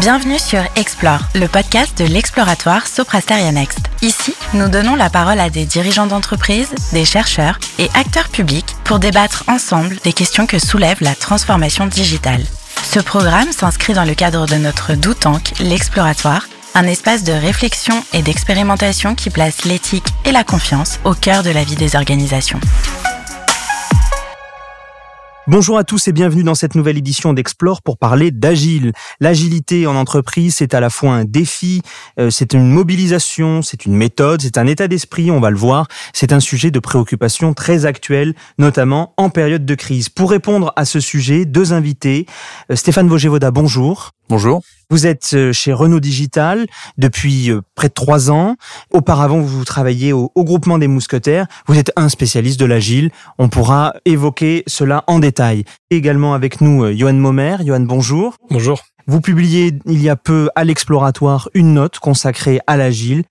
Bienvenue sur Explore, le podcast de l'exploratoire Soprasteria Next. Ici, nous donnons la parole à des dirigeants d'entreprise, des chercheurs et acteurs publics pour débattre ensemble des questions que soulève la transformation digitale. Ce programme s'inscrit dans le cadre de notre Doutank, l'exploratoire, un espace de réflexion et d'expérimentation qui place l'éthique et la confiance au cœur de la vie des organisations. Bonjour à tous et bienvenue dans cette nouvelle édition d'Explore pour parler d'agile. L'agilité en entreprise, c'est à la fois un défi, euh, c'est une mobilisation, c'est une méthode, c'est un état d'esprit, on va le voir. C'est un sujet de préoccupation très actuel, notamment en période de crise. Pour répondre à ce sujet, deux invités. Euh, Stéphane Vogévoda, bonjour. Bonjour. Vous êtes euh, chez Renault Digital depuis euh, près de trois ans. Auparavant, vous travailliez au, groupement des mousquetaires. Vous êtes un spécialiste de l'agile. On pourra évoquer cela en détail. également avec nous, euh, Johan Momer. Johan, bonjour. Bonjour. Vous publiez il y a peu à l'exploratoire une note consacrée à l'agile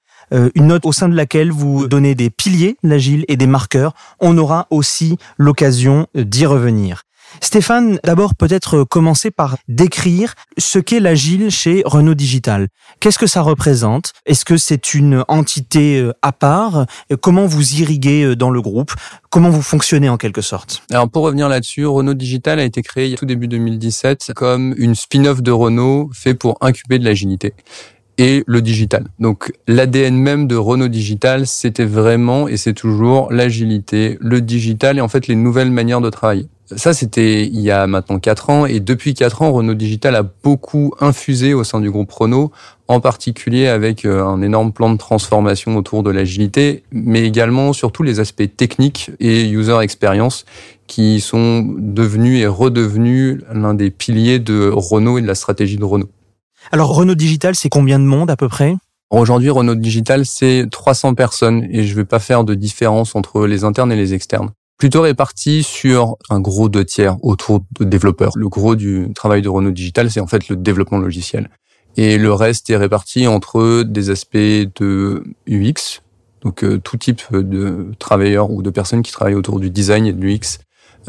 une note au sein de laquelle vous donnez des piliers de l'agile et des marqueurs. On aura aussi l'occasion d'y revenir. Stéphane, d'abord peut-être commencer par décrire ce qu'est l'agile chez Renault Digital. Qu'est-ce que ça représente? Est-ce que c'est une entité euh, à part? Comment vous irriguez euh, dans le groupe? Comment vous fonctionnez en quelque sorte? Alors pour revenir là-dessus, Renault Digital a été créé tout début 2017 comme une spin-off de Renault fait pour incuber de l'agilité et le digital. Donc l'ADN même de Renault Digital, c'était vraiment et c'est toujours l'agilité, le digital et en fait les nouvelles manières de travailler. Ça, c'était il y a maintenant quatre ans. Et depuis quatre ans, Renault Digital a beaucoup infusé au sein du groupe Renault, en particulier avec euh, un énorme plan de transformation autour de l'agilité, mais également surtout les aspects techniques et user experience qui sont devenus et redevenus l'un des piliers de Renault et de la stratégie de Renault. Alors Renault Digital, c'est combien de monde à peu près? Aujourd'hui, Renault Digital, c'est 300 personnes et je ne vais pas faire de différence entre les internes et les externes plutôt réparti sur un gros deux tiers autour de développeurs. Le gros du travail de Renault Digital, c'est en fait le développement logiciel. Et le reste est réparti entre des aspects de UX, donc euh, tout type de travailleurs ou de personnes qui travaillent autour du design et de l'UX,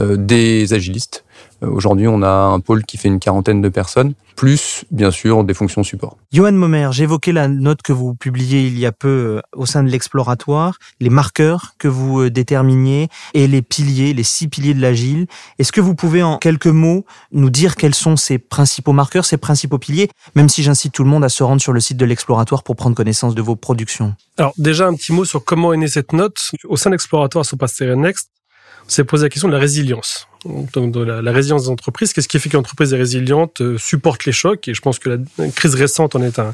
euh, des agilistes, aujourd'hui, on a un pôle qui fait une quarantaine de personnes, plus bien sûr des fonctions support. Johan Momer, j'évoquais la note que vous publiez il y a peu euh, au sein de l'exploratoire, les marqueurs que vous euh, déterminiez et les piliers, les six piliers de l'agile. Est-ce que vous pouvez en quelques mots nous dire quels sont ces principaux marqueurs, ces principaux piliers, même si j'incite tout le monde à se rendre sur le site de l'exploratoire pour prendre connaissance de vos productions? Alors déjà un petit mot sur comment est née cette note. Au sein de l'exploratoire sur Pasteur Next, s'est posé la question de la résilience donc de la, résilience des entreprises. Qu'est-ce qui fait qu'une entreprise est résiliente, euh, supporte les chocs Et je pense que la crise récente en est un,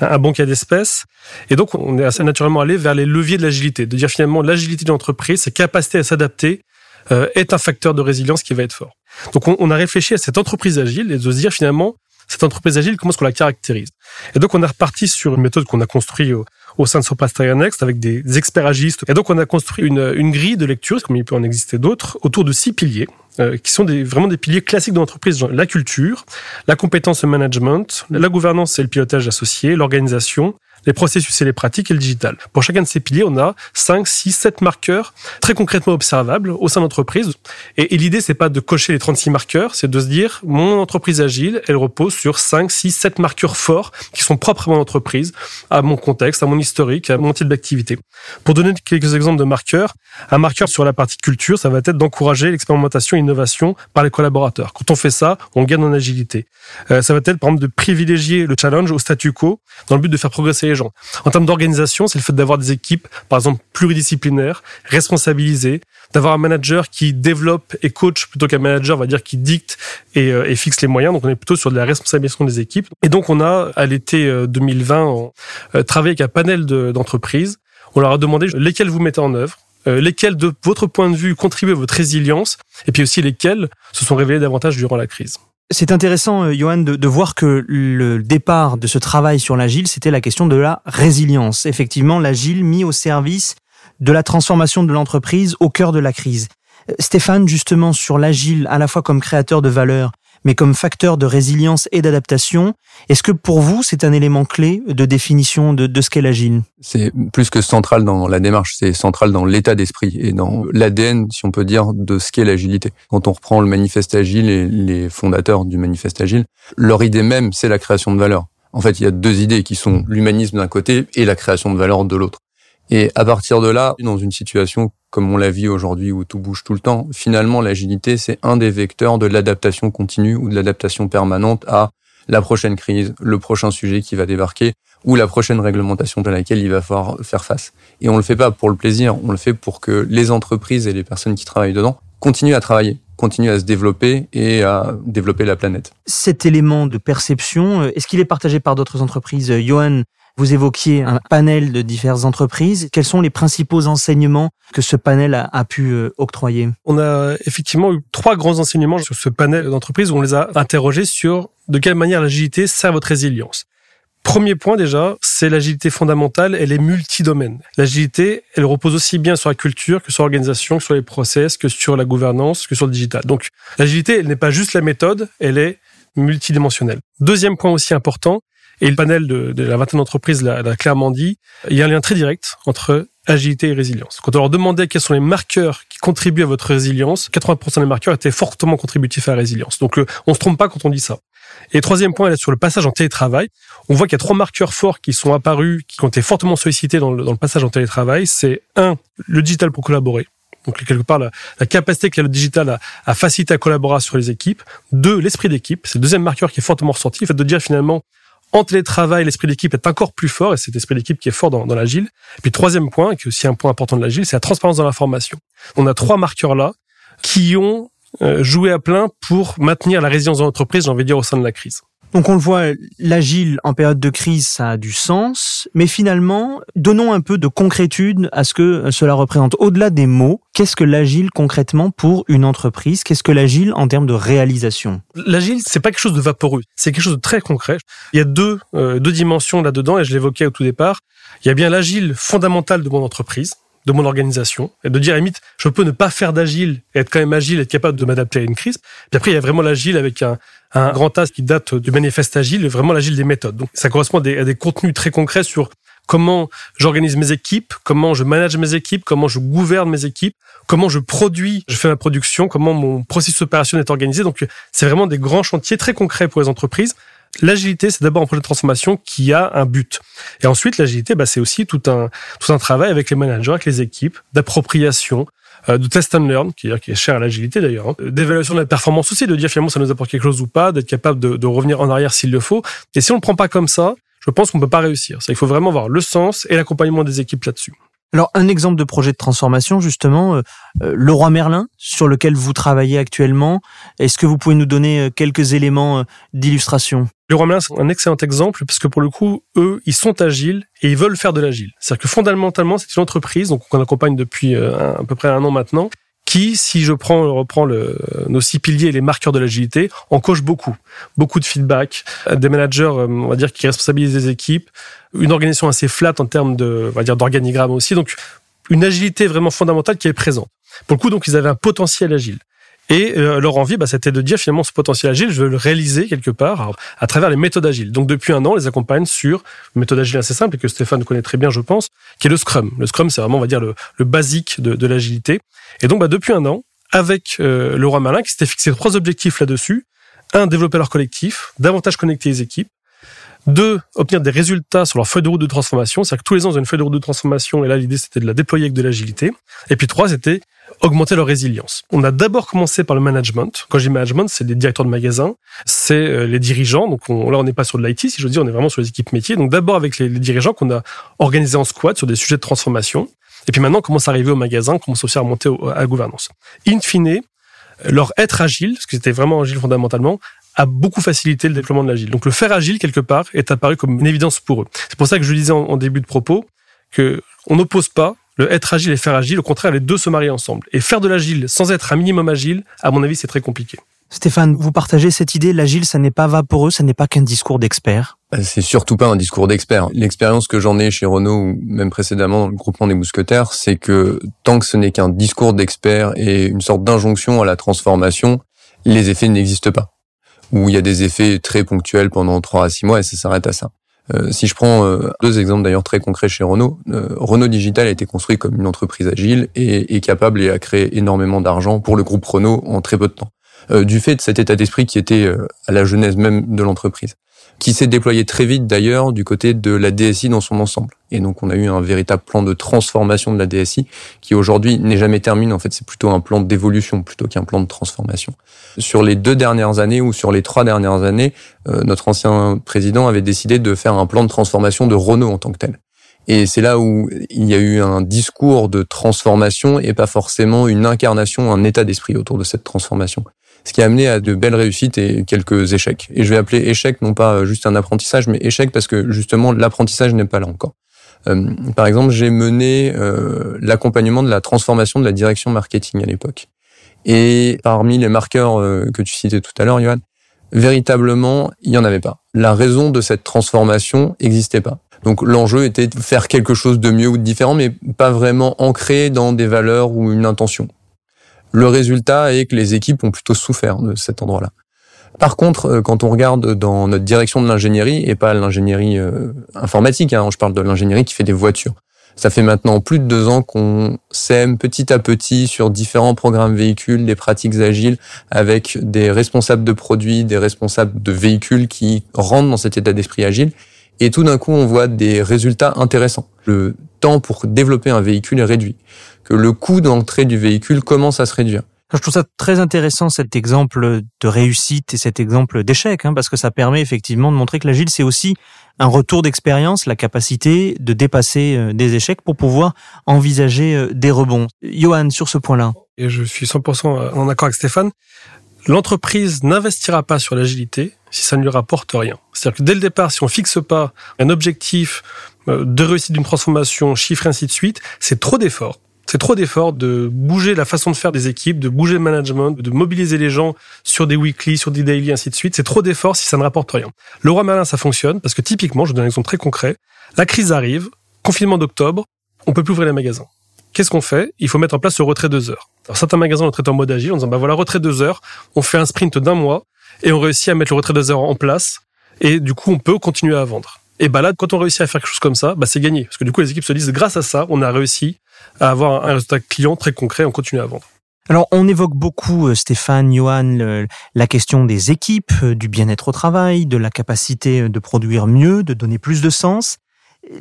un bon cas d'espèce. Et donc, on est assez naturellement allé vers les leviers de l'agilité, de dire finalement l'agilité de l'entreprise, sa capacité à s'adapter, euh, est un facteur de résilience qui va être fort. Donc, on, on, a réfléchi à cette entreprise agile et de se dire finalement, cette entreprise agile, comment est-ce qu'on la caractérise? Et donc, on est reparti sur une méthode qu'on a construite au sein de Soprasteria Next avec des experts agilistes. Et donc, on a construit une, une grille de lecture, comme il peut en exister d'autres, autour de six piliers, euh, qui sont des, vraiment des piliers classiques de l'entreprise, la culture, la compétence management, la gouvernance et le pilotage associé, l'organisation, les processus et les pratiques et le digital. Pour chacun de ces piliers, on a 5, 6, 7 marqueurs très concrètement observables au sein de l'entreprise. Et, et l'idée, c'est pas de cocher les 36 marqueurs, c'est de se dire, mon entreprise agile, elle repose sur 5, 6, 7 marqueurs forts qui sont propres à mon entreprise, à mon contexte, à mon historique, à mon type d'activité. Pour donner quelques exemples de marqueurs, un marqueur sur la partie culture, ça va être d'encourager l'expérimentation et l'innovation par les collaborateurs. Quand on fait ça, on gagne en agilité. Euh, ça va être, par exemple, de privilégier le challenge au statu quo dans le but de faire progresser En termes d'organisation, c'est le fait d'avoir des équipes, par exemple, pluridisciplinaires, responsabilisées, d'avoir un manager qui développe et coach plutôt qu'un manager, on va dire, qui dicte et, euh, et, fixe les moyens. Donc, on est plutôt sur de la responsabilisation des équipes. Et donc, on a, à l'été 2020, euh, travaillé avec un panel d'entreprises. on leur a demandé lesquelles vous mettez en œuvre, euh, lesquelles, de votre point de vue, contribuent à votre résilience, et puis aussi lesquelles se sont révélées davantage durant la crise. C'est intéressant, euh, Johan, de, de, voir que le départ de ce travail sur l'agile, c'était la question de la résilience. Effectivement, l'agile mis au service de la transformation de l'entreprise au cœur de la crise. Euh, Stéphane, justement, sur l'agile, à la fois comme créateur de valeur, mais comme facteur de résilience et d'adaptation. Est-ce que pour vous, c'est un élément clé de définition de, ce qu'est l'agile? C'est plus que central dans la démarche, c'est central dans l'état d'esprit et dans l'ADN, si on peut dire, de ce qu'est l'agilité. Quand on reprend le manifeste agile et les fondateurs du manifeste agile, leur idée même, c'est la création de valeur. En fait, il y a deux idées qui sont l'humanisme d'un côté et la création de valeur de l'autre. Et à partir de là, dans une situation comme on la vit aujourd'hui où tout bouge tout le temps, finalement l'agilité c'est un des vecteurs de l'adaptation continue ou de l'adaptation permanente à la prochaine crise, le prochain sujet qui va débarquer ou la prochaine réglementation à laquelle il va falloir faire face. Et on le fait pas pour le plaisir, on le fait pour que les entreprises et les personnes qui travaillent dedans continuent à travailler, continuent à se développer et à développer la planète. Cet élément de perception, euh, est-ce qu'il est partagé par d'autres entreprises euh, Johan, vous évoquiez un panel de diverses entreprises. Quels sont les principaux enseignements que ce panel a, pu euh, octroyer? On a effectivement eu trois grands enseignements sur ce panel d'entreprises où on les a interrogés sur de quelle manière l'agilité sert votre résilience. Premier point déjà, c'est l'agilité fondamentale, elle est multidomaine. L'agilité, elle repose aussi bien sur la culture que sur l'organisation, que sur les process, que sur la gouvernance, que sur le digital. Donc l'agilité, elle n'est pas juste la méthode, elle est multidimensionnelle. Deuxième point aussi important, et le panel de, de la vingtaine d'entreprises l'a clairement dit, il y a un lien très direct entre agilité et résilience. Quand on leur demandait quels sont les marqueurs qui contribuent à votre résilience, 80% des marqueurs étaient fortement contributifs à la résilience. Donc on se trompe pas quand on dit ça. Et troisième point, sur le passage en télétravail, on voit qu'il y a trois marqueurs forts qui sont apparus, qui ont été fortement sollicités dans le, dans le passage en télétravail. C'est un, le digital pour collaborer. Donc quelque part la, la capacité qu'a le digital à, à, faciliter la collaboration sur les équipes. Deux, l'esprit d'équipe. C'est le deuxième marqueur qui est fortement ressorti. Le fait de dire finalement en télétravail, l'esprit d'équipe est encore plus fort, et c'est l'esprit d'équipe qui est fort dans, dans l'agile. Et puis troisième point, qui est aussi un point important de l'agile, c'est la transparence dans l'information. On a trois marqueurs là qui ont euh, joué à plein pour maintenir la résilience de l'entreprise, j'ai envie de dire, au sein de la crise. Donc on le voit, l'agile en période de crise, ça a du sens, mais finalement, donnons un peu de concrétude à ce que cela représente. Au-delà des mots, qu'est-ce que l'agile concrètement pour une entreprise? Qu'est-ce que l'agile en termes de réalisation? L'agile, c'est pas quelque chose de vaporeux, c'est quelque chose de très concret. Il y a deux, euh, deux dimensions là-dedans, et je l'évoquais au tout départ. Il y a bien l'agile fondamental de mon entreprise, de mon organisation et de dire à limite je peux ne pas faire d'agile et être quand même agile être capable de m'adapter à une crise. Puis après il y a vraiment l'agile avec un, un grand as qui date du manifeste agile vraiment l'agile des méthodes. Donc ça correspond à des, à des contenus très concrets sur comment j'organise mes équipes comment je manage mes équipes comment je gouverne mes équipes comment je produis je fais ma production comment mon processus opérationnel est organisé. Donc c'est vraiment des grands chantiers très concrets pour les entreprises L'agilité, c'est d'abord un projet de transformation qui a un but. Et ensuite, l'agilité, bah, c'est aussi tout un, tout un travail avec les managers, avec les équipes, d'appropriation, euh, de test and learn, qui est, cher à l'agilité d'ailleurs, hein, d'évaluation de la performance aussi, de dire finalement ça nous apporte quelque chose ou pas, d'être capable de, de revenir en arrière s'il le faut. Et si on ne prend pas comme ça, je pense qu'on peut pas réussir. Il faut vraiment avoir le sens et l'accompagnement des équipes là-dessus. Alors un exemple de projet de transformation justement, euh, euh, le roi Merlin sur lequel vous travaillez actuellement. Est-ce que vous pouvez nous donner euh, quelques éléments d'illustration? Le roi Merlin un excellent exemple parce que pour le coup eux ils sont agiles et ils veulent faire de l'agile. C'est-à-dire que fondamentalement c'est une entreprise donc qu'on accompagne depuis euh, à peu près un an maintenant qui, si je prends, reprends le, nos six piliers et les marqueurs de l'agilité, en coche beaucoup. Beaucoup de feedback, des managers, euh, on va dire, qui responsabilisent les équipes, une organisation assez flat en termes de, on va dire, d'organigramme aussi. Donc, une agilité vraiment fondamentale qui est présente. Pour le coup, donc, ils avaient un potentiel agile. Et euh, leur envie, bah, c'était de dire finalement ce potentiel agile, je veux le réaliser quelque part à, à, travers les méthodes agiles. Donc depuis un an, on les accompagne sur une méthode agile assez simple et que Stéphane connaît très bien, je pense, qui est le Scrum. Le Scrum, c'est vraiment, on va dire, le, le basique de, de l'agilité. Et donc bah, depuis un an, avec euh, le roi Malin, qui s'était fixé trois objectifs là-dessus. Un, développer leur collectif, davantage connecter les équipes. Deux, obtenir des résultats sur leur feuille de route de transformation. C'est-à-dire que tous les ans, ils ont une feuille de route de transformation et là, l'idée, c'était de la déployer avec de l'agilité. Et puis trois, c'était augmenter leur résilience. On a d'abord commencé par le management. Quand je dis management, c'est les directeurs de magasins, c'est euh, les dirigeants. Donc on, là, on n'est pas sur de l'IT, si je veux dire, on est vraiment sur les équipes métiers. Donc d'abord avec les, dirigeants qu'on a organisés en squad sur des sujets de transformation. Et puis maintenant, on commence à arriver au magasin, on commence aussi à remonter à la gouvernance. In fine, leur être agile, parce que c'était vraiment agile fondamentalement, a beaucoup facilité le déploiement de l'agile. Donc le faire agile, quelque part, est apparu comme une évidence pour eux. C'est pour ça que je disais en, en début de propos que on n'oppose pas le être agile et faire agile. Au contraire, les deux se marient ensemble. Et faire de l'agile sans être un minimum agile, à mon avis, c'est très compliqué. Stéphane, vous partagez cette idée, l'agile, ça n'est pas vaporeux, ça n'est pas qu'un discours d'expert? C'est surtout pas un discours d'expert. L'expérience que j'en ai chez Renault, ou même précédemment dans le groupement des mousquetaires, c'est que tant que ce n'est qu'un discours d'expert et une sorte d'injonction à la transformation, les effets n'existent pas. où il y a des effets très ponctuels pendant 3 à 6 mois et ça s'arrête à ça. Euh, si je prends euh, deux exemples d'ailleurs très concrets chez Renault, euh, Renault Digital a été construit comme une entreprise agile et est capable et a créé énormément d'argent pour le groupe Renault en très peu de temps. du fait de cet état d'esprit qui était à la genèse même de l'entreprise qui s'est déployé très vite d'ailleurs du côté de la DSI dans son ensemble. Et donc on a eu un véritable plan de transformation de la DSI qui aujourd'hui n'est jamais terminé. En fait, c'est plutôt un plan d'évolution plutôt qu'un plan de transformation. Sur les deux dernières années ou sur les trois dernières années, euh, notre ancien président avait décidé de faire un plan de transformation de Renault en tant que tel. Et c'est là où il y a eu un discours de transformation et pas forcément une incarnation, un état d'esprit autour de cette transformation ce qui a amené à de belles réussites et quelques échecs. Et je vais appeler échec non pas juste un apprentissage, mais échec parce que justement l'apprentissage n'est pas là encore. Euh, par exemple, j'ai mené euh, l'accompagnement de la transformation de la direction marketing à l'époque. Et parmi les marqueurs euh, que tu citais tout à l'heure, Johan, véritablement, il n'y en avait pas. La raison de cette transformation n'existait pas. Donc l'enjeu était de faire quelque chose de mieux ou de différent, mais pas vraiment ancré dans des valeurs ou une intention. Le résultat est que les équipes ont plutôt souffert de cet endroit-là. Par contre, euh, quand on regarde dans notre direction de l'ingénierie, et pas l'ingénierie euh, informatique, hein, je parle de l'ingénierie qui fait des voitures, ça fait maintenant plus de deux ans qu'on sème petit à petit sur différents programmes véhicules des pratiques agiles avec des responsables de produits, des responsables de véhicules qui rentrent dans cet état d'esprit agile. Et tout d'un coup, on voit des résultats intéressants. Le temps pour développer un véhicule est réduit que le coût d'entrée du véhicule commence à se réduire. Je trouve ça très intéressant cet exemple de réussite et cet exemple d'échec, hein, parce que ça permet effectivement de montrer que l'agile, c'est aussi un retour d'expérience, la capacité de dépasser euh, des échecs pour pouvoir envisager euh, des rebonds. Johan, sur ce point-là. Et je suis 100% en accord avec Stéphane. L'entreprise n'investira pas sur l'agilité si ça ne lui rapporte rien. C'est-à-dire que dès le départ, si on fixe pas un objectif euh, de réussite d'une transformation, chiffre, ainsi de suite, c'est trop d'efforts c'est trop d'efforts de bouger la façon de faire des équipes, de bouger le management, de mobiliser les gens sur des weekly, sur des daily, ainsi de suite. C'est trop d'efforts si ça ne rapporte rien. Le roi malin, ça fonctionne parce que typiquement, je vous donne un exemple très concret. La crise arrive, confinement d'octobre, on peut plus ouvrir les magasins. Qu'est-ce qu'on fait? Il faut mettre en place le retrait deux heures. Alors certains magasins le traitent en mode agile en disant bah voilà retrait deux heures, on fait un sprint d'un mois et on réussit à mettre le retrait deux heures en place et du coup on peut continuer à vendre. Et bah là, quand on réussit à faire quelque chose comme ça, bah c'est gagné. Parce que du coup, les équipes se disent, grâce à ça, on a réussi à avoir un résultat client très concret, on continue à vendre. Alors, on évoque beaucoup, euh, Stéphane, Johan, la question des équipes, euh, du bien-être au travail, de la capacité euh, de produire mieux, de donner plus de sens.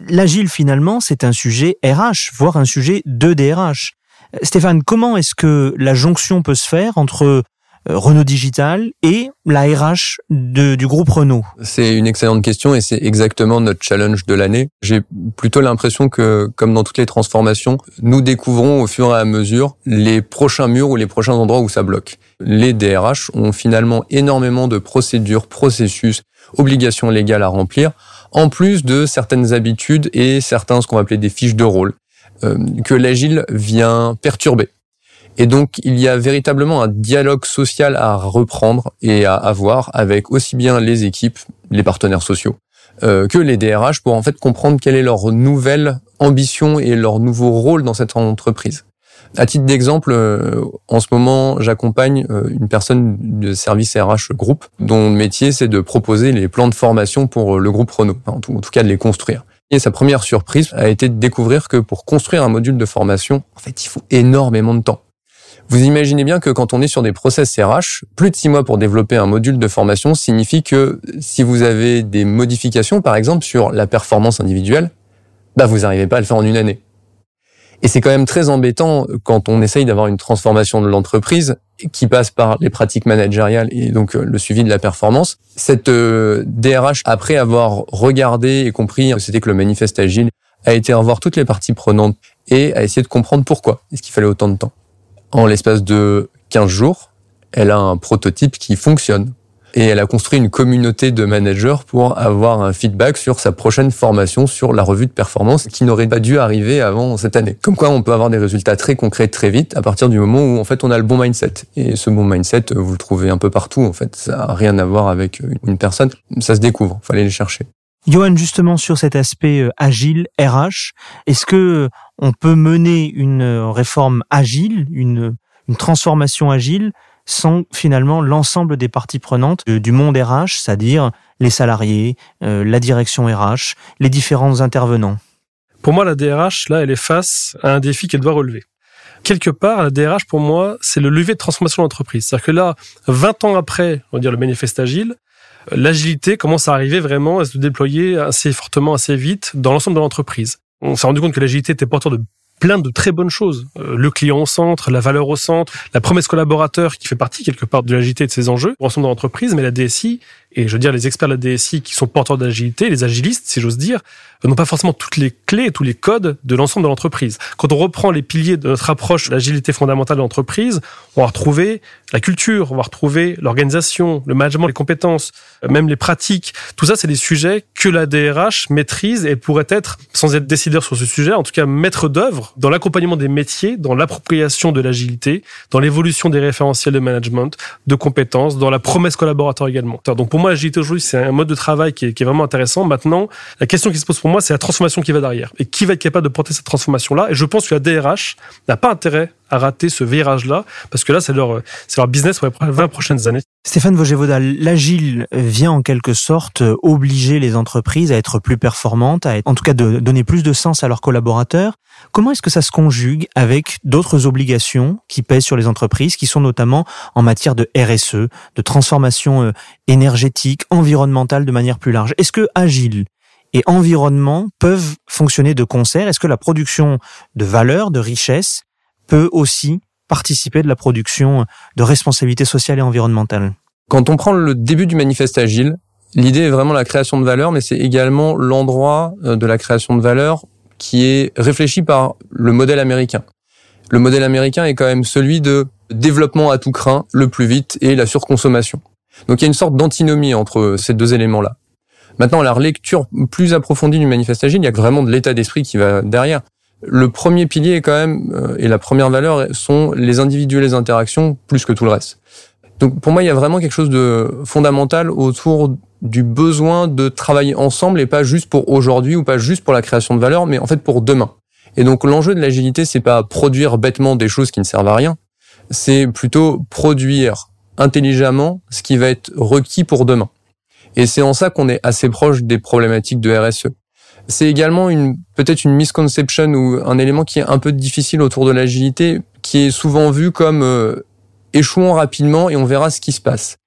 L'agile, finalement, c'est un sujet RH, voire un sujet de DRH. Stéphane, comment est-ce que la jonction peut se faire entre Renault Digital et la RH du groupe Renault C'est une excellente question et c'est exactement notre challenge de l'année. J'ai plutôt l'impression que, comme dans toutes les transformations, nous découvrons au fur et à mesure les prochains murs ou les prochains endroits où ça bloque. Les DRH ont finalement énormément de procédures, processus, obligations légales à remplir, en plus de certaines habitudes et certains ce qu'on va appeler des fiches de rôle euh, que l'agile vient perturber. Et donc, il y a véritablement un dialogue social à reprendre et à avoir avec aussi bien les équipes, les partenaires sociaux, euh, que les DRH pour en fait comprendre quelle est leur nouvelle ambition et leur nouveau rôle dans cette entreprise. À titre d'exemple, euh, en ce moment, j'accompagne euh, une personne de service RH groupe dont le métier c'est de proposer les plans de formation pour le groupe Renault, en tout cas de les construire. Et sa première surprise a été de découvrir que pour construire un module de formation, en fait, il faut énormément de temps. Vous imaginez bien que quand on est sur des process RH, plus de six mois pour développer un module de formation signifie que si vous avez des modifications, par exemple, sur la performance individuelle, bah, vous n'arrivez pas à le faire en une année. Et c'est quand même très embêtant quand on essaye d'avoir une transformation de l'entreprise qui passe par les pratiques managériales et donc euh, le suivi de la performance. Cette DRH, euh, après avoir regardé et compris, c'était que le manifeste agile, a été revoir toutes les parties prenantes et a essayé de comprendre pourquoi est-ce qu'il fallait autant de temps en l'espace de 15 jours, elle a un prototype qui fonctionne. Et elle a construit une communauté de managers pour avoir un feedback sur sa prochaine formation sur la revue de performance qui n'aurait pas dû arriver avant cette année. Comme quoi, on peut avoir des résultats très concrets très vite à partir du moment où en fait on a le bon mindset. Et ce bon mindset, vous le trouvez un peu partout. En fait, ça n'a rien à voir avec une personne. Ça se découvre. Fallait les chercher. Johan, justement sur cet aspect euh, agile, RH, est-ce que on peut mener une réforme agile, une, une transformation agile, sans finalement l'ensemble des parties prenantes du monde RH, c'est-à-dire les salariés, euh, la direction RH, les différents intervenants Pour moi, la DRH, là, elle est face à un défi qu'elle doit relever. Quelque part, la DRH, pour moi, c'est le levier de transformation de l'entreprise. C'est-à-dire que là, 20 ans après, on va dire le manifeste agile, l'agilité commence à arriver vraiment à se déployer assez fortement, assez vite dans l'ensemble de l'entreprise. On s'est rendu compte que l'agilité était porteur de plein de très bonnes choses. Euh, le client au centre, la valeur au centre, la promesse collaborateur qui fait partie quelque part de l'agilité de ces enjeux pour l'ensemble de l'entreprise, mais la DSI et je veux dire les experts de la DSI qui sont porteurs d'agilité, les agilistes, si j'ose dire, n'ont pas forcément toutes les clés, tous les codes de l'ensemble de l'entreprise. Quand on reprend les piliers de notre approche de l'agilité fondamentale de l'entreprise, on va retrouver la culture, on va retrouver l'organisation, le management, les compétences, euh, même les pratiques. Tout ça, c'est des sujets que la DRH maîtrise et pourrait être, sans être décideur sur ce sujet, en tout cas maître d'œuvre dans l'accompagnement des métiers, dans l'appropriation de l'agilité, dans l'évolution des référentiels de management, de compétences, dans la promesse collaborateur également. Moi, l'agilité aujourd'hui, c'est un mode de travail qui est, qui est, vraiment intéressant. Maintenant, la question qui se pose pour moi, c'est la transformation qui va derrière. Et qui va être capable de porter cette transformation-là? Et je pense que la DRH n'a pas intérêt à rater ce virage-là, parce que là, c'est leur, c'est leur business pour les 20 prochaines années. Stéphane Vogévoda, l'agile vient en quelque sorte obliger les entreprises à être plus performantes, à être, en tout cas de donner plus de sens à leurs collaborateurs. Comment est-ce que ça se conjugue avec d'autres obligations qui pèsent sur les entreprises, qui sont notamment en matière de RSE, de transformation euh, énergétique, environnementale de manière plus large? Est-ce que agile et environnement peuvent fonctionner de concert? Est-ce que la production de valeur, de richesse, peut aussi participer de la production de responsabilité sociale et environnementale. Quand on prend le début du manifeste agile, l'idée est vraiment la création de valeur, mais c'est également l'endroit euh, de la création de valeur qui est réfléchi par le modèle américain. Le modèle américain est quand même celui de développement à tout craint, le plus vite, et la surconsommation. Donc il y a une sorte d'antinomie entre ces deux éléments-là. Maintenant, la lecture plus approfondie du manifeste agile, il y a vraiment de l'état d'esprit qui va derrière. Le premier pilier est quand même, euh, et la première valeur sont les individus et les interactions plus que tout le reste. Donc pour moi, il y a vraiment quelque chose de fondamental autour du besoin de travailler ensemble et pas juste pour aujourd'hui ou pas juste pour la création de valeur, mais en fait pour demain. Et donc l'enjeu de l'agilité, c'est pas produire bêtement des choses qui ne servent à rien, c'est plutôt produire intelligemment ce qui va être requis pour demain. Et c'est en ça qu'on est assez proche des problématiques de RSE. C'est également une peut-être une misconception ou un élément qui est un peu difficile autour de l'agilité, qui est souvent vu comme euh, échouant rapidement et on verra ce qui se passe,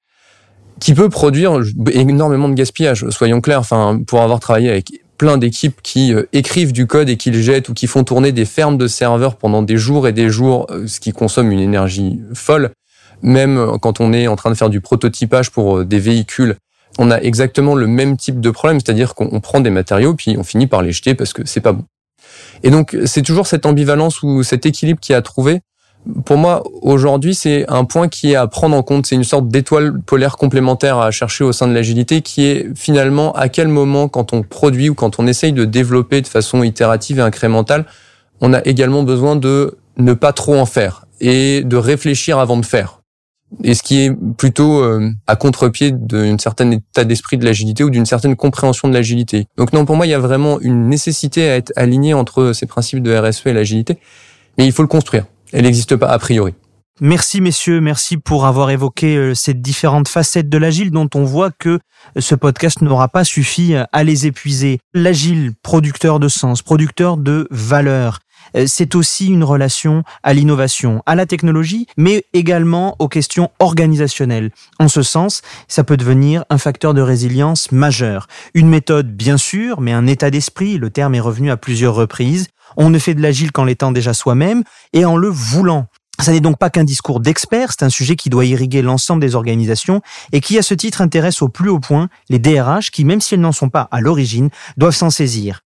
qui peut produire énormément de gaspillage. Soyons clairs, enfin pour avoir travaillé avec plein d'équipes qui euh, écrivent du code et qui le jettent ou qui font tourner des fermes de serveurs pendant des jours et des jours, euh, ce qui consomme une énergie folle. Même quand on est en train de faire du prototypage pour des véhicules on a exactement le même type de problème, c'est-à-dire qu'on prend des matériaux puis on finit par les jeter parce que c'est pas bon. Et donc c'est toujours cette ambivalence ou cet équilibre qui a trouvé. Pour moi, aujourd'hui, c'est un point qui est à prendre en compte. C'est une sorte d'étoile polaire complémentaire à chercher au sein de l'agilité, qui est finalement à quel moment, quand on produit ou quand on essaye de développer de façon itérative et incrémentale, on a également besoin de ne pas trop en faire et de réfléchir avant de faire et ce qui est plutôt euh, à contre-pied d'un certain état d'esprit de l'agilité ou d'une certaine compréhension de l'agilité. Donc non, pour moi, il y a vraiment une nécessité à être aligné entre ces principes de RSE et l'agilité, mais il faut le construire. Elle n'existe pas a priori. Merci messieurs, merci pour avoir évoqué euh, ces différentes facettes de l'agile dont on voit que ce podcast n'aura pas suffi à les épuiser. L'agile, producteur de sens, producteur de valeur, euh, c'est aussi une relation à l'innovation, à la technologie, mais également aux questions organisationnelles. En ce sens, ça peut devenir un facteur de résilience majeur. Une méthode, bien sûr, mais un état d'esprit, le terme est revenu à plusieurs reprises. On ne fait de l'agile qu'en l'étant déjà soi-même et en le voulant. Ça n'est donc pas qu'un discours d'expert, c'est un sujet qui doit irriguer l'ensemble des organisations et qui à ce titre intéresse au plus haut point les DRH qui, même si elles n'en sont pas à l'origine, doivent s'en saisir.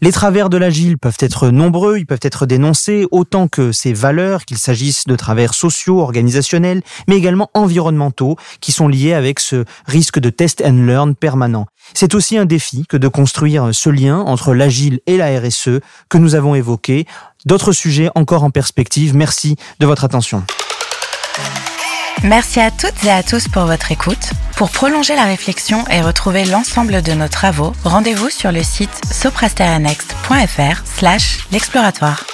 Les travers de l'agile peuvent être nombreux, ils peuvent être dénoncés, autant que ces valeurs, qu'il s'agisse de travers sociaux, organisationnels, mais également environnementaux, qui sont liés avec ce risque de test and learn permanent. C'est aussi un défi que de construire ce lien entre l'agile et la RSE que nous avons évoqué. D'autres sujets encore en perspective. Merci de votre attention. Merci à toutes et à tous pour votre écoute. Pour prolonger la réflexion et retrouver l'ensemble de nos travaux, rendez-vous sur le site soprasterianext.fr slash l'exploratoire.